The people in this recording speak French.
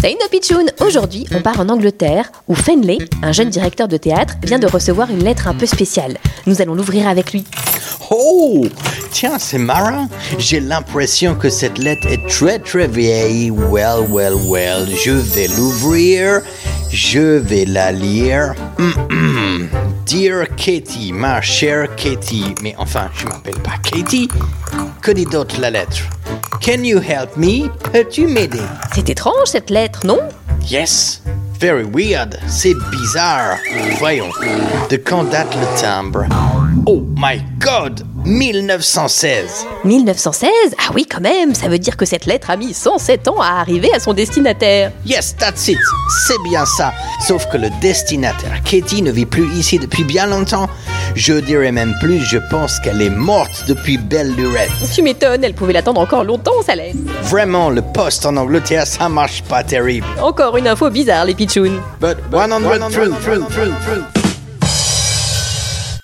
Salut nos pitchouns Aujourd'hui, on part en Angleterre où Fenley, un jeune directeur de théâtre, vient de recevoir une lettre un peu spéciale. Nous allons l'ouvrir avec lui. Oh Tiens, c'est marrant. J'ai l'impression que cette lettre est très très vieille. Well, well, well. Je vais l'ouvrir. Je vais la lire. Hum, hum. Dear Katie, ma chère Katie. Mais enfin, je m'appelle pas Katie. Que dit d'autre la lettre? Can you help me? Peux-tu m'aider? C'est étrange cette lettre, non? Yes. Very weird. C'est bizarre. Voyons. De quand date le timbre? Oh my god 1916 1916 Ah oui, quand même Ça veut dire que cette lettre a mis 107 ans à arriver à son destinataire. Yes, that's it. C'est bien ça. Sauf que le destinataire, Katie, ne vit plus ici depuis bien longtemps. Je dirais même plus, je pense qu'elle est morte depuis belle lurette. Tu m'étonnes, elle pouvait l'attendre encore longtemps, sa lettre. Vraiment, le poste en Angleterre, ça marche pas terrible. Encore une info bizarre, les pitchouns. But 100 true, true, true, true.